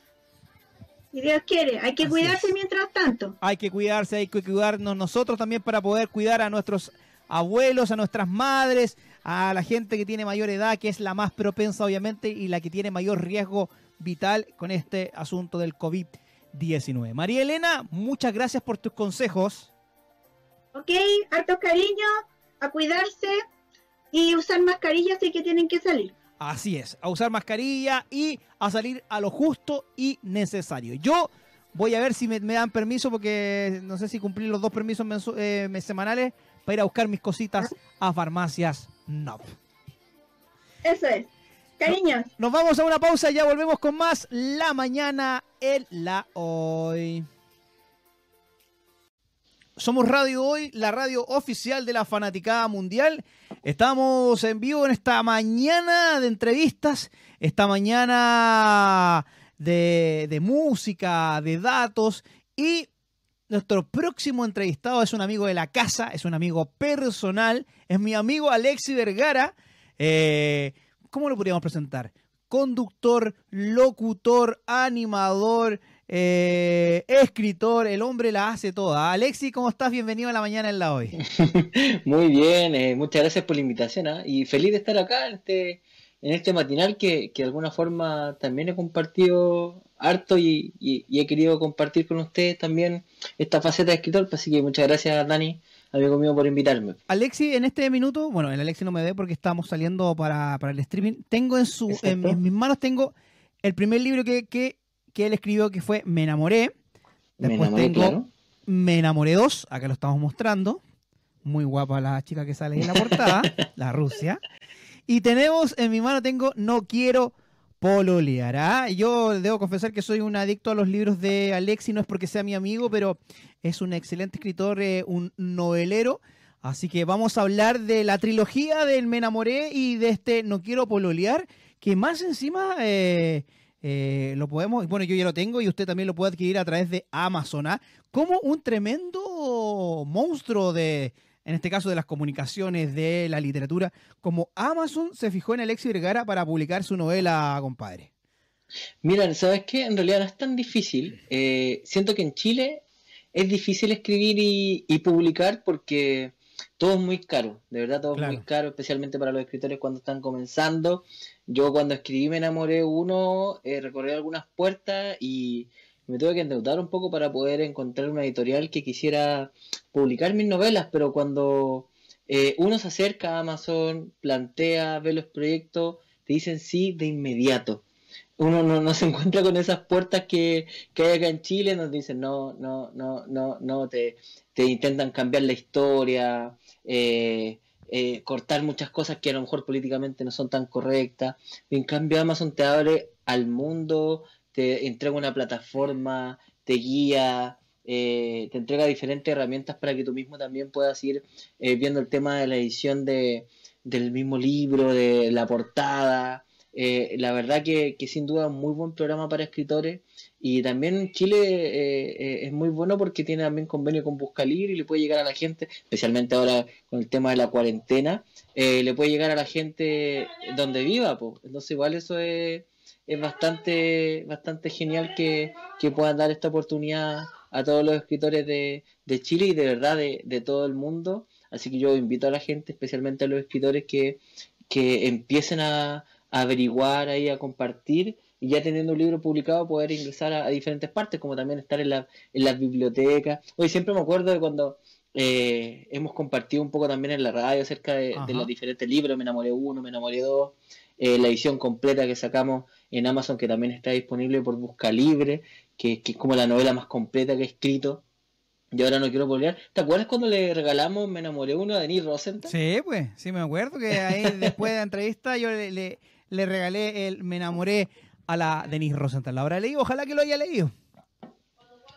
Si Dios quiere, hay que cuidarse mientras tanto. Hay que cuidarse, hay que cuidarnos nosotros también para poder cuidar a nuestros abuelos, a nuestras madres, a la gente que tiene mayor edad, que es la más propensa obviamente y la que tiene mayor riesgo vital con este asunto del COVID-19. María Elena, muchas gracias por tus consejos. Ok, hartos cariños, a cuidarse y usar mascarillas si que tienen que salir. Así es, a usar mascarilla y a salir a lo justo y necesario. Yo voy a ver si me, dan permiso porque no sé si cumplir los dos permisos eh, semanales para ir a buscar mis cositas a farmacias NOP. Eso es. Cariños. Nos vamos a una pausa, y ya volvemos con más La Mañana en la Hoy. Somos Radio Hoy, la radio oficial de la Fanaticada Mundial. Estamos en vivo en esta mañana de entrevistas, esta mañana de, música, de datos y nuestro próximo entrevistado es un amigo de la casa, es un amigo personal, es mi amigo Alexi Vergara. Eh, ¿Cómo lo podríamos presentar? Conductor, locutor, animador, eh, escritor, el hombre la hace toda. Alexi, ¿cómo estás? Bienvenido a la mañana en la hoy. Muy bien, eh, muchas gracias por la invitación ¿ah? y feliz de estar acá en este, en este matinal que, de alguna forma también he compartido harto y, he querido compartir con ustedes también esta faceta de escritor, así que muchas gracias Dani, amigo mío, por invitarme. Alexi, en este minuto, bueno, el Alexi no me ve porque estamos saliendo para, el streaming, tengo en, su, en, mis manos tengo el primer libro que, que que él escribió que fue Me enamoré. Después tengo Me enamoré 2, acá lo estamos mostrando. Muy guapa la chica que sale en la portada, la Rusia. Y tenemos, en mi mano tengo No quiero pololear. ¿ah? Yo debo confesar que soy un adicto a los libros de Alexi, no es porque sea mi amigo, pero es un excelente escritor, eh, un novelero. Así que vamos a hablar de la trilogía del Me enamoré y de este No quiero pololear, que más encima eh, eh, lo podemos, bueno, yo ya lo tengo y usted también lo puede adquirir a través de Amazon. ¿ah? Como un tremendo monstruo de, en este caso de las comunicaciones, de la literatura, como Amazon se fijó en Alexis Vergara para publicar su novela, compadre. Mira, ¿sabes qué? En realidad no es tan difícil. Eh, siento que en Chile es difícil escribir y, publicar porque todo es muy caro, de verdad todo es muy caro, especialmente para los escritores cuando están comenzando. Yo cuando escribí Me enamoré uno, eh, recorrí algunas puertas y me tuve que endeudar un poco para poder encontrar una editorial que quisiera publicar mis novelas, pero cuando eh, uno se acerca a Amazon, plantea, ve los proyectos, te dicen sí de inmediato. Uno no, se encuentra con esas puertas que, que, hay acá en Chile, nos dicen, no, no, no, no, no, te, te intentan cambiar la historia, eh, eh, cortar muchas cosas que a lo mejor políticamente no son tan correctas. En cambio, Amazon te abre al mundo, te entrega una plataforma, te guía, eh, te entrega diferentes herramientas para que tú mismo también puedas ir viendo el tema de la edición de, del mismo libro, de la portada. Eh, la verdad que, sin duda es un muy buen programa para escritores y también Chile eh, eh, es muy bueno porque tiene también convenio con Buscalibre y le puede llegar a la gente, especialmente ahora con el tema de la cuarentena, le puede llegar a la gente donde viva, pues. entonces igual eso es, es bastante, bastante genial que, puedan dar esta oportunidad a todos los escritores de, de Chile y de verdad de, de todo el mundo. Así que yo invito a la gente, especialmente a los escritores, que, que empiecen a, averiguar ahí, a compartir y ya teniendo un libro publicado poder ingresar a, diferentes partes, como también estar en, la, en las bibliotecas. Hoy siempre me acuerdo de cuando eh, hemos compartido un poco también en la radio acerca de, los diferentes libros, Me enamoré uno, Me enamoré dos, eh, la edición completa que sacamos en Amazon que también está disponible por Busca Libre, que, que es como la novela más completa que he escrito. Y ahora no quiero volver. ¿Te acuerdas cuando le regalamos Me enamoré uno a Denis Rosenthal? Sí, pues, sí me acuerdo que ahí después de la entrevista yo le, le regalé el Me enamoré a la Denise Rosenthal. ¿La habrá leído? Ojalá que lo haya leído.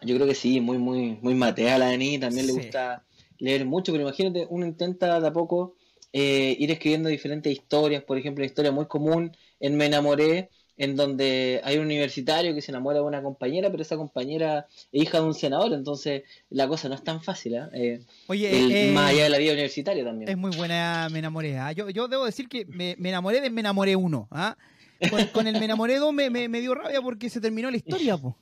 Yo creo que sí, muy, muy, muy matea la Denise, también le gusta leer mucho, pero imagínate, uno intenta de a poco eh, ir escribiendo diferentes historias, por ejemplo, una historia muy común en Me enamoré, en donde hay un universitario que se enamora de una compañera, pero esa compañera es hija de un senador, entonces la cosa no es tan fácil. ¿eh? eh Oye, eh, más allá de la vida universitaria también. Es muy buena, me enamoré. ¿ah? Yo, yo debo decir que me, enamoré de Me enamoré uno. ¿ah? Con, el Me enamoré dos me, me, dio rabia porque se terminó la historia. Po.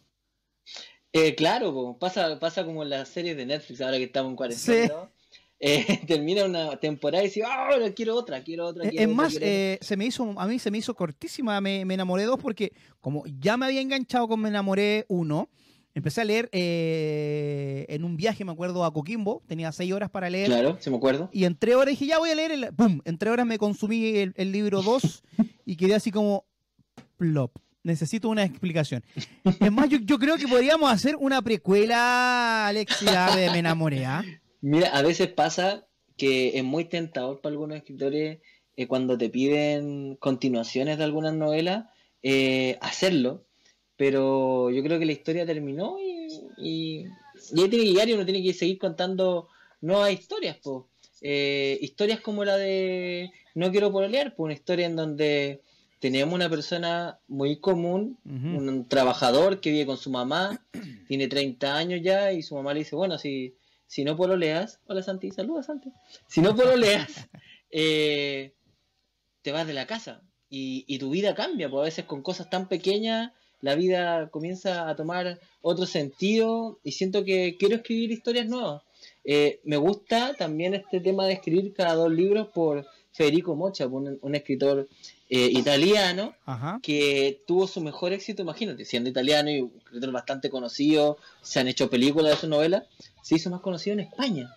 Eh, claro, pasa pasa como en las series de Netflix ahora que estamos en cuarentena. Eh, termina una temporada y dice, ah, quiero otra, quiero otra. es más, eh, se me hizo, a mí se me hizo cortísima, me, enamoré dos porque como ya me había enganchado con Me enamoré uno, empecé a leer eh, en un viaje, me acuerdo, a Coquimbo, tenía seis horas para leer. Claro, se me acuerdo. Y en tres horas dije, ya voy a leer, el, ¡pum! En tres horas me consumí el, libro dos y quedé así como, plop. Necesito una explicación. Es más, yo, creo que podríamos hacer una precuela, Alexia, de Me enamoré, ¿ah? Mira, a veces pasa que es muy tentador para algunos escritores eh, cuando te piden continuaciones de algunas novelas, eh, hacerlo, pero yo creo que la historia terminó y, y, ahí tiene que llegar y uno tiene que seguir contando nuevas historias, pues. historias como la de No quiero pololear, pues una historia en donde tenemos una persona muy común, un trabajador que vive con su mamá, tiene 30 años ya y su mamá le dice, bueno, si si no leas, hola Santi, saluda Santi, si no pololeas, eh, te vas de la casa y, tu vida cambia, porque a veces con cosas tan pequeñas la vida comienza a tomar otro sentido y siento que quiero escribir historias nuevas. Eh, me gusta también este tema de escribir cada dos libros por Federico Mocha, un, escritor eh, italiano que tuvo su mejor éxito, imagínate, siendo italiano y un escritor bastante conocido, se han hecho películas de su novela, se hizo más conocido en España.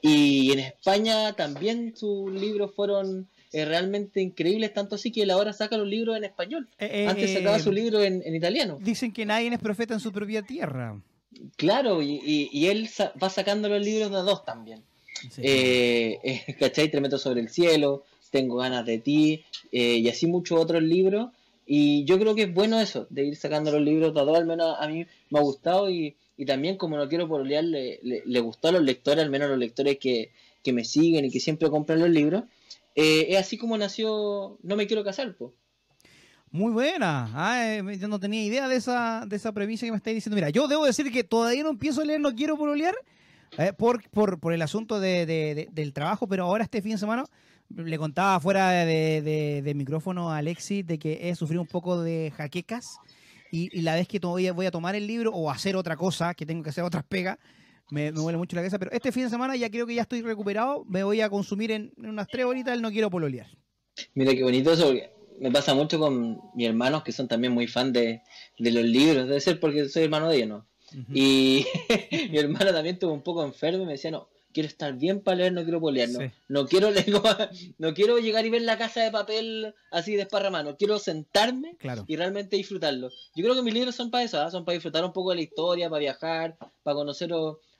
Y en España también sus libros fueron eh, realmente increíbles, tanto así que él ahora saca los libros en español. Eh, Antes sacaba su libro en, italiano. Dicen que nadie es profeta en su propia tierra. Claro, y, él va sacando los libros de dos también. Eh, ¿Cachai? Tremendo sobre el cielo, Tengo ganas de ti, eh, y así muchos otros libros. Y yo creo que es bueno eso, de ir sacando los libros de al menos a mí me ha gustado y, también como no quiero pololear, le, le, gustó a los lectores, al menos a los lectores que, me siguen y que siempre compran los libros. es así como nació No me quiero casar, pues. Muy buena. Ah, yo no tenía idea de esa, de esa premisa que me estáis diciendo. Mira, yo debo decir que todavía no empiezo a leer No quiero pololear, eh, por, por, por, el asunto de, del trabajo, pero ahora este fin de semana le contaba fuera de, micrófono a Alexis de que he sufrido un poco de jaquecas y, la vez que voy a, voy a tomar el libro o hacer otra cosa, que tengo que hacer otras pegas, me, me duele mucho la cabeza, pero este fin de semana ya creo que ya estoy recuperado, me voy a consumir en, unas tres horitas el No Quiero Pololear. Mira qué bonito eso, me pasa mucho con mis hermanos que son también muy fan de, de los libros, debe ser porque soy hermano de ellos, ¿no? Y mi hermana también estuvo un poco enferma y me decía, no, quiero estar bien para leer, no quiero polear, no, no quiero leer, no quiero llegar y ver la casa de papel así desparramado, quiero sentarme y realmente disfrutarlo. Yo creo que mis libros son para eso, ¿ah? son para disfrutar un poco de la historia, para viajar, para conocer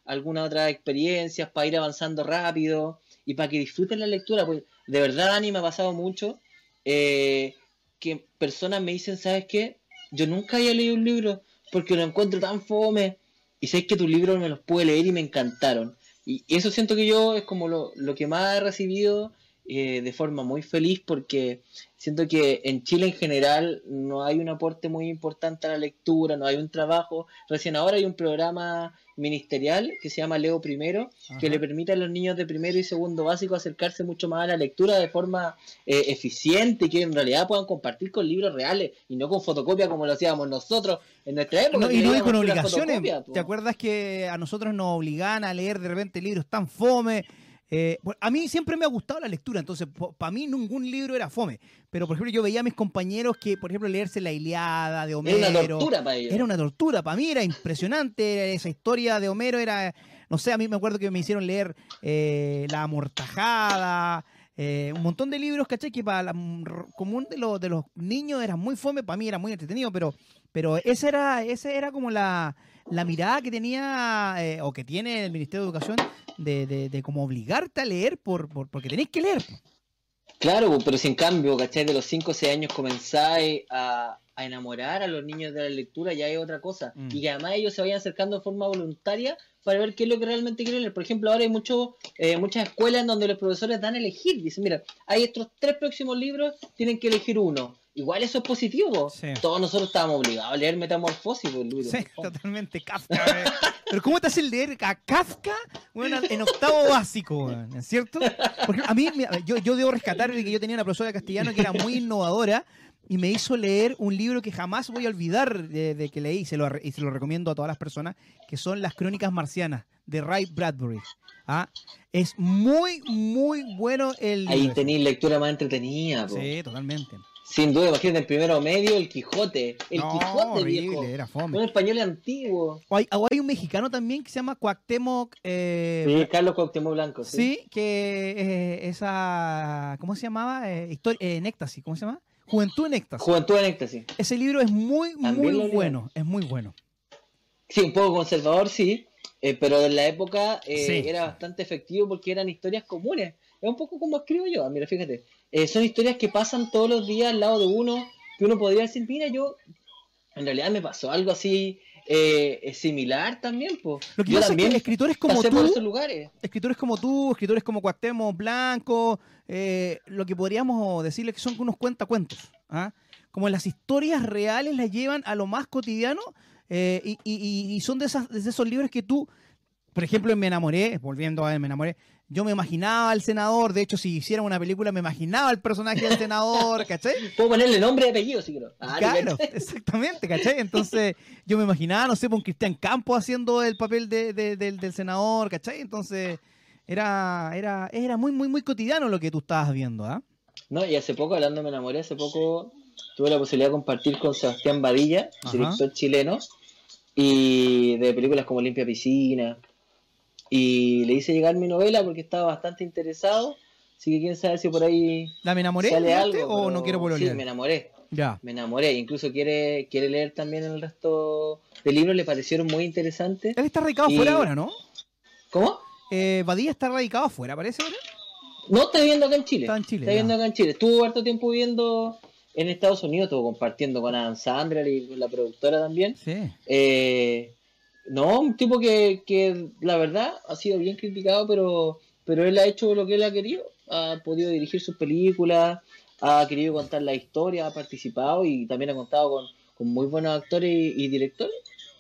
alguna otra experiencias, para ir avanzando rápido y para que disfruten la lectura, pues de verdad Dani me ha pasado mucho eh, que personas me dicen, ¿sabes qué? Yo nunca había leído un libro porque lo encuentro tan fome y sé que tus libros me los pude leer y me encantaron. Y eso siento que yo es como lo, que más he recibido eh, de forma muy feliz porque siento que en Chile en general no hay un aporte muy importante a la lectura, no hay un trabajo. Recién ahora hay un programa ministerial que se llama Leo Primero, que le permite a los niños de primero y segundo básico acercarse mucho más a la lectura de forma eh, eficiente y que en realidad puedan compartir con libros reales y no con fotocopia como lo hacíamos nosotros en nuestra época. y no con obligaciones. ¿Te acuerdas que a nosotros nos obligaban a leer de repente libros tan fome? Eh, a mí siempre me ha gustado la lectura, entonces para mí ningún libro era fome. Pero por ejemplo, yo veía a mis compañeros que, por ejemplo, leerse La Iliada de Homero. Era una tortura para ellos. Era una tortura, para mí era impresionante. Esa historia de Homero era. No sé, a mí me acuerdo que me hicieron leer eh, La Amortajada. Eh, un montón de libros, ¿cachai? Que para la común de, los de los niños era muy fome, para mí era muy entretenido, pero, pero ese era, ese era como la, la mirada que tenía eh, o que tiene el Ministerio de Educación de, de, de como obligarte a leer por, por porque tenéis que leer. Claro, pero si en cambio, ¿cachai? De los 5 o 6 años comenzáis a, a, enamorar a los niños de la lectura, ya es otra cosa. Mm. Y que además ellos se vayan acercando de forma voluntaria para ver qué es lo que realmente quieren leer. Por ejemplo, ahora hay mucho, eh, muchas escuelas en donde los profesores dan a elegir. Dicen, mira, hay estos tres próximos libros, tienen que elegir uno. Igual eso es positivo. Todos nosotros estábamos obligados a leer Metamorfosis, pues, Luis. Sí, totalmente Kafka. Pero ¿cómo te hace leer a Kafka bueno, en octavo básico, ¿es cierto? Porque a mí, yo, yo debo rescatar que yo tenía una profesora de castellano que era muy innovadora y me hizo leer un libro que jamás voy a olvidar de, que leí y se, lo, y se lo recomiendo a todas las personas, que son Las Crónicas Marcianas, de Ray Bradbury. ¿Ah? Es muy, muy bueno el libro. Ahí tenéis lectura más entretenida. Sí, totalmente. Sin duda, imagínate el primero medio, el Quijote. El Quijote, horrible, viejo. Era fome. Un español antiguo. O hay, hay, un mexicano también que se llama Cuauhtémoc. Eh, sí, Carlos Cuauhtémoc Blanco. Sí, sí que eh, esa. ¿Cómo se llamaba? Eh, en éxtasis, ¿cómo se llama? Juventud en éxtasis. Juventud en éxtasis. Ese libro es muy, muy bueno. Es muy bueno. Sí, un poco conservador, sí. pero en la época era bastante efectivo porque eran historias comunes. Es un poco como escribo yo. Mira, fíjate eh, son historias que pasan todos los días al lado de uno, que uno podría decir, mira, yo en realidad me pasó algo así eh, similar también. Pues. Lo que yo pasa también es que escritores como tú, por esos lugares. escritores como tú, escritores como Cuauhtémoc Blanco, eh, lo que podríamos decirles que son unos cuentacuentos. ¿ah? Como las historias reales las llevan a lo más cotidiano y, y, son de, esas, de esos libros que tú, por ejemplo, en Me Enamoré, volviendo a Me Enamoré, yo me imaginaba al senador, de hecho, si hicieran una película, me imaginaba el personaje del senador, ¿cachai? Puedo ponerle nombre y apellido, si quiero. Ah, claro, exactamente, ¿cachai? Entonces, yo me imaginaba, no sé, con Cristian Campos haciendo el papel de, del, senador, ¿cachai? Entonces, era, era, era muy, muy, muy cotidiano lo que tú estabas viendo, ¿ah? No, y hace poco, hablando me enamoré, hace poco tuve la posibilidad de compartir con Sebastián Badilla, director chileno, y de películas como Limpia Piscina, y le hice llegar mi novela porque estaba bastante interesado. Así que quién sabe si por ahí. ¿La me enamoré sale algo, o no quiero volver Sí, me enamoré. Ya. Me enamoré. Incluso quiere, quiere leer también el resto de libros, le parecieron muy interesantes. Él está radicado afuera ahora, ¿no? ¿Cómo? Eh, Badía está radicado afuera, parece ahora. No, está viviendo acá en Chile. Está en Chile. Está viviendo acá en Chile. Estuvo harto tiempo viviendo en Estados Unidos, estuvo compartiendo con Adam Sandler y con la productora también. Sí. Eh, no, un tipo que, que la verdad ha sido bien criticado, pero, pero él ha hecho lo que él ha querido. Ha podido dirigir sus películas, ha querido contar la historia, ha participado y también ha contado con, con muy buenos actores y, directores.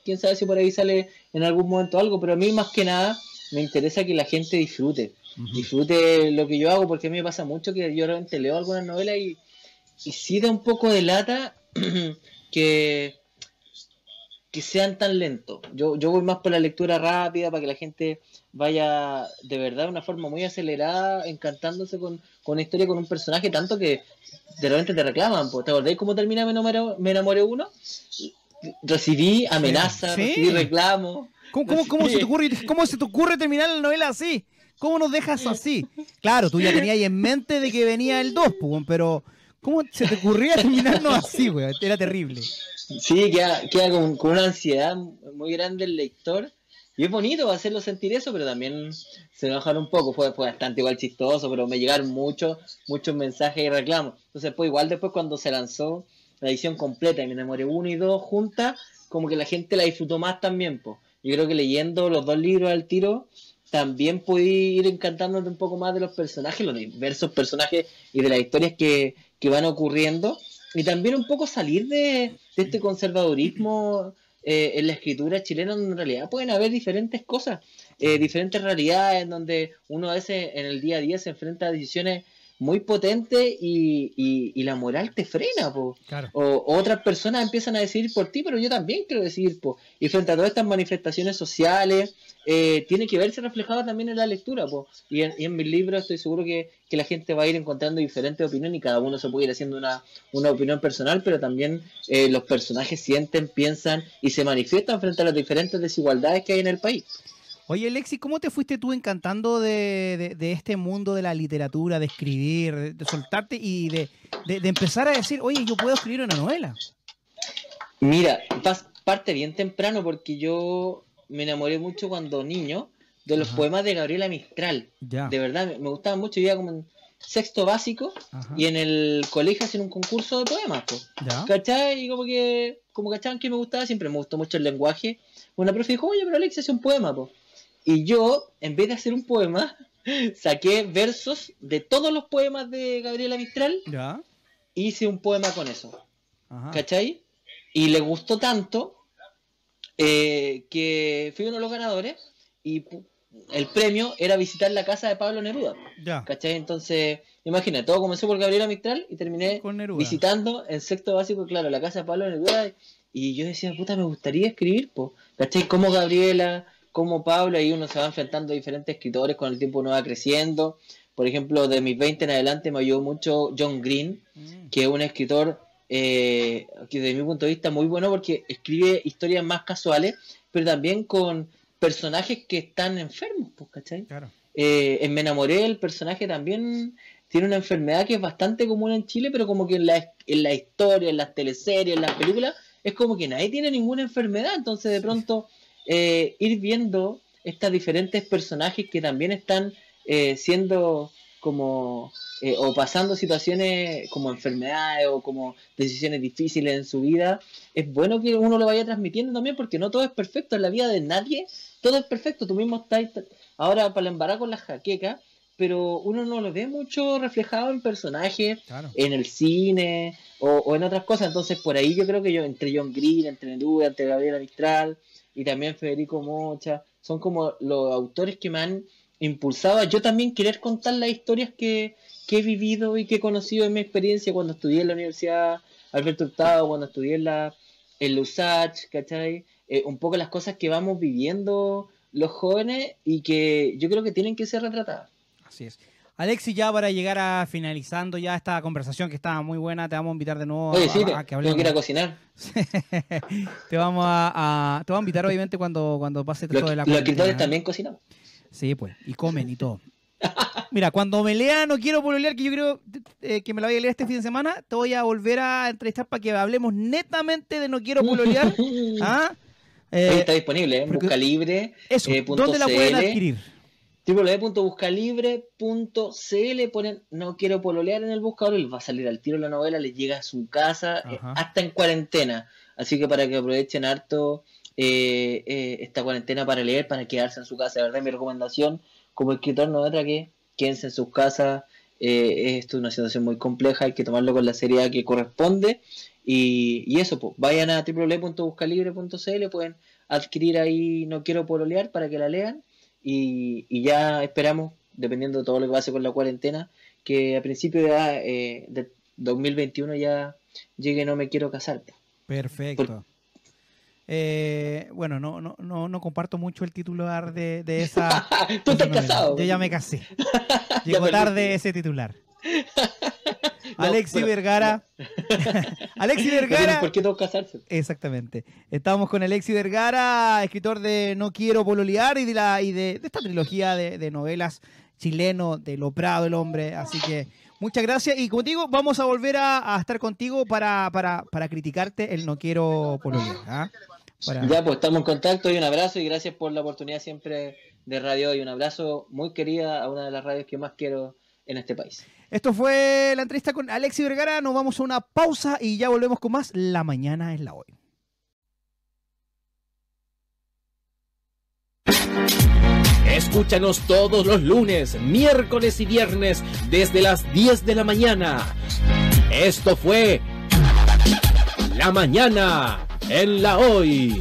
Quién sabe si por ahí sale en algún momento algo, pero a mí más que nada me interesa que la gente disfrute. Disfrute lo que yo hago, porque a mí me pasa mucho que yo realmente leo algunas novelas y, y sí da un poco de lata que que sean tan lentos. Yo, yo voy más por la lectura rápida para que la gente vaya de verdad de una forma muy acelerada, encantándose con, con una historia, con un personaje, tanto que de repente te reclaman. ¿Te acordáis cómo termina Me enamoré, me enamoré uno? Recibí amenazas, recibí reclamos. ¿Cómo, cómo, se te ocurre, ¿Cómo se te ocurre terminar la novela así? ¿Cómo nos dejas así? Claro, tú ya tenías en mente de que venía el 2, pero ¿cómo se te ocurría terminarnos así, güey? Era terrible. Sí, queda, queda con, una ansiedad muy grande el lector. Y es bonito hacerlo sentir eso, pero también se enojaron un poco. Fue, bastante igual chistoso, pero me llegaron muchos, muchos mensajes y reclamos. Entonces, pues igual después cuando se lanzó la edición completa y me enamoré uno y dos juntas, como que la gente la disfrutó más también, pues. Yo creo que leyendo los dos libros al tiro, también pude ir encantándote un poco más de los personajes, los diversos personajes y de las historias que, que van ocurriendo. Y también un poco salir de, este conservadurismo eh, en la escritura chilena, donde en realidad pueden haber diferentes cosas, eh, diferentes realidades, donde uno a veces en el día a día se enfrenta a decisiones muy potente y, y, la moral te frena, po. O, otras personas empiezan a decidir por ti, pero yo también quiero decidir, po. Y frente a todas estas manifestaciones sociales, eh, tiene que verse reflejado también en la lectura, po. Y en, y en mis libros estoy seguro que, que, la gente va a ir encontrando diferentes opiniones y cada uno se puede ir haciendo una, una opinión personal, pero también eh, los personajes sienten, piensan y se manifiestan frente a las diferentes desigualdades que hay en el país. Oye, Lexi, ¿cómo te fuiste tú encantando de, este mundo de la literatura, de escribir, de, soltarte y de, empezar a decir, oye, yo puedo escribir una novela? Mira, parte bien temprano porque yo me enamoré mucho cuando niño de los poemas de Gabriela Mistral. De verdad, me, gustaban mucho. Yo iba como en sexto básico y en el colegio hacían un concurso de poemas. ¿Cachai? Y como que, como cachaban que me gustaba, siempre me gustó mucho el lenguaje. Una profe dijo, oye, pero Alex hace un poema, pues. Y yo, en vez de hacer un poema, saqué versos de todos los poemas de Gabriela Mistral. Ya. Hice un poema con eso. ¿Cachai? Y le gustó tanto eh, que fui uno de los ganadores y el premio era visitar la casa de Pablo Neruda. Ya. ¿Cachai? Entonces, imagina, todo comenzó por Gabriela Mistral y terminé visitando en sexto básico, claro, la casa de Pablo Neruda. Y yo decía, puta, me gustaría escribir, po. ¿cachai? Como Gabriela, como Pablo, ahí uno se va enfrentando a diferentes escritores, con el tiempo uno va creciendo. Por ejemplo, de mis 20 en adelante me ayudó mucho John Green, mm. que es un escritor eh, que desde mi punto de vista muy bueno porque escribe historias más casuales, pero también con personajes que están enfermos, pues, ¿cachai? Eh, en Me enamoré, el personaje también tiene una enfermedad que es bastante común en Chile, pero como que en la, en la historia, en las teleseries, en las películas, es como que nadie tiene ninguna enfermedad, entonces de pronto eh, ir viendo estas diferentes personajes que también están eh, siendo como eh, o pasando situaciones como enfermedades o como decisiones difíciles en su vida, es bueno que uno lo vaya transmitiendo también porque no todo es perfecto en la vida de nadie, todo es perfecto, tú mismo estás ahora para embarar con la jaqueca, pero uno no lo ve mucho reflejado en personajes, en el cine o, en otras cosas, entonces por ahí yo creo que yo entre John Green, entre Neruda, entre Gabriela Mistral, y también Federico Mocha, son como los autores que me han impulsado a yo también querer contar las historias que, he vivido y que he conocido en mi experiencia cuando estudié en la Universidad Alberto Hurtado, cuando estudié en la en USACH, ¿cachai? Eh, un poco las cosas que vamos viviendo los jóvenes y que yo creo que tienen que ser retratadas. Así es. Alexi, ya para llegar a finalizando ya esta conversación que estaba muy buena, te vamos a invitar de nuevo a, que hablemos. Tengo que ir a cocinar. te vamos a, te vamos a invitar obviamente cuando, cuando pase todo de la Los escritores también cocinamos. Sí, pues, y comen y todo. Mira, cuando me lea No quiero pololear, que yo creo eh, que me la voy a leer este fin de semana, te voy a volver a entrevistar para que hablemos netamente de No quiero pololear. ¿Ah? Eh, está disponible, ¿eh? Busca libre. Eso, ¿dónde la pueden adquirir? www.buscalibre.cl ponen no quiero pololear en el buscador y les va a salir al tiro la novela, les llega a su casa eh, hasta en cuarentena. Así que para que aprovechen harto eh, eh, esta cuarentena para leer, para quedarse en su casa. De verdad, mi recomendación como escritor no es otra que quédense en sus casas. esto es una situación muy compleja, hay que tomarlo con la seriedad que corresponde. Y, eso, pues, vayan a www.buscalibre.cl, pueden adquirir ahí No Quiero Pololear para que la lean y, ya esperamos, dependiendo de todo lo que pase con la cuarentena, que a principio de, eh, de 2021 ya llegue No Me Quiero Casar. Perfecto. Eh, bueno, no, no, no, no comparto mucho el titular de, de esa. Tú estás casado. Yo ya me casé. Llegó tarde ese titular. Alexi Vergara. Alexi Vergara. ¿Por qué tengo casarse? Exactamente. Estamos con Alexi Vergara, escritor de No Quiero Pololear y de, la, y de, esta trilogía de, novelas chileno de Lo Prado el Hombre. Así que muchas gracias. Y como digo, vamos a volver a, estar contigo para, para, para, criticarte el No Quiero Pololear. ¿ah? Ya, pues estamos en contacto y un abrazo y gracias por la oportunidad siempre de radio y un abrazo muy querida a una de las radios que más quiero en este país. Esto fue la entrevista con Alexi Vergara. Nos vamos a una pausa y ya volvemos con más. La mañana es la hoy. Escúchanos todos los lunes, miércoles y viernes desde las 10 de la mañana. Esto fue La mañana en la hoy.